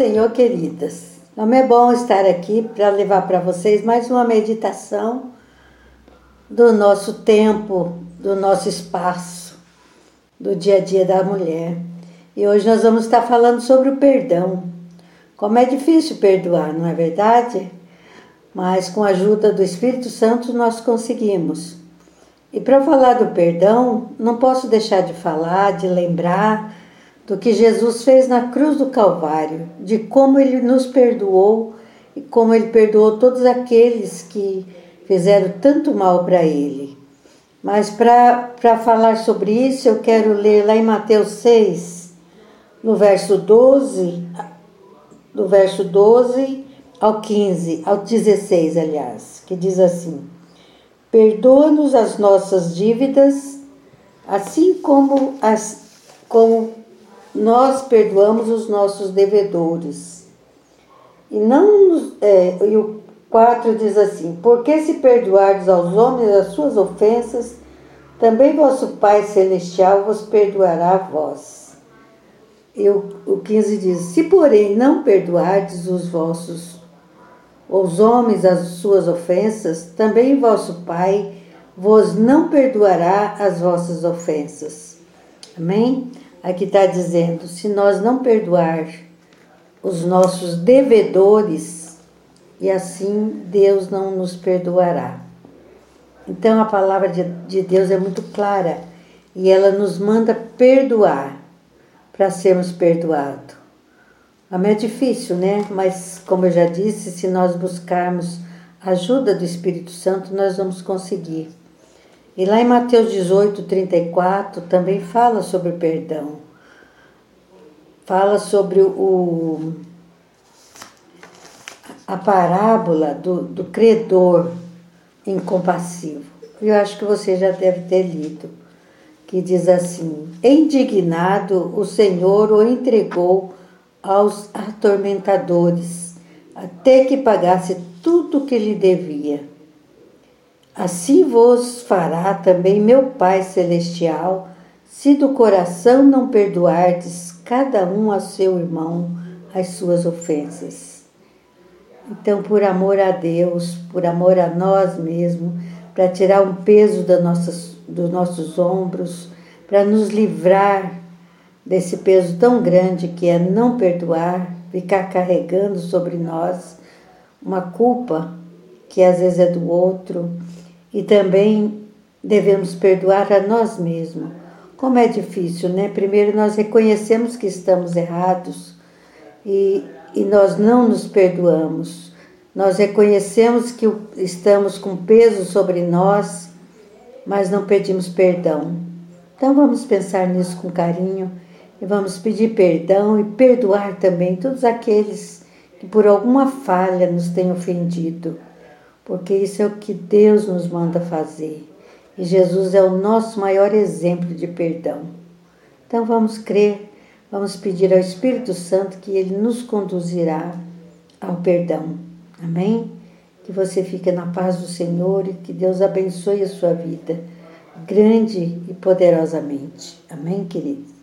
Senhor, queridas. Como é bom estar aqui para levar para vocês mais uma meditação do nosso tempo, do nosso espaço, do dia a dia da mulher. E hoje nós vamos estar falando sobre o perdão. Como é difícil perdoar, não é verdade? Mas com a ajuda do Espírito Santo nós conseguimos. E para falar do perdão, não posso deixar de falar, de lembrar do que Jesus fez na cruz do Calvário, de como ele nos perdoou e como ele perdoou todos aqueles que fizeram tanto mal para ele. Mas para falar sobre isso, eu quero ler lá em Mateus 6, no verso 12, do verso 12 ao 15, ao 16, aliás, que diz assim: Perdoa-nos as nossas dívidas, assim como as como nós perdoamos os nossos devedores. E não é, e o 4 diz assim: Porque se perdoardes aos homens as suas ofensas, também vosso Pai Celestial vos perdoará a vós. E o, o 15 diz: Se, porém, não perdoardes os vossos, os homens as suas ofensas, também vosso Pai vos não perdoará as vossas ofensas. Amém? Aqui está dizendo: se nós não perdoar os nossos devedores, e assim Deus não nos perdoará. Então a palavra de, de Deus é muito clara e ela nos manda perdoar para sermos perdoados. É difícil, né? Mas, como eu já disse, se nós buscarmos ajuda do Espírito Santo, nós vamos conseguir. E lá em Mateus 18, 34, também fala sobre perdão. Fala sobre o, a parábola do, do credor incompassivo. Eu acho que você já deve ter lido, que diz assim: Indignado, o Senhor o entregou aos atormentadores, até que pagasse tudo o que lhe devia. Assim vos fará também meu Pai Celestial, se do coração não perdoardes cada um a seu irmão as suas ofensas. Então, por amor a Deus, por amor a nós mesmos, para tirar um peso nossas, dos nossos ombros, para nos livrar desse peso tão grande que é não perdoar, ficar carregando sobre nós uma culpa que às vezes é do outro, e também devemos perdoar a nós mesmos. Como é difícil, né? Primeiro nós reconhecemos que estamos errados e, e nós não nos perdoamos. Nós reconhecemos que estamos com peso sobre nós, mas não pedimos perdão. Então vamos pensar nisso com carinho e vamos pedir perdão e perdoar também todos aqueles que por alguma falha nos têm ofendido porque isso é o que Deus nos manda fazer. E Jesus é o nosso maior exemplo de perdão. Então vamos crer, vamos pedir ao Espírito Santo que ele nos conduzirá ao perdão. Amém? Que você fique na paz do Senhor e que Deus abençoe a sua vida grande e poderosamente. Amém, queridos?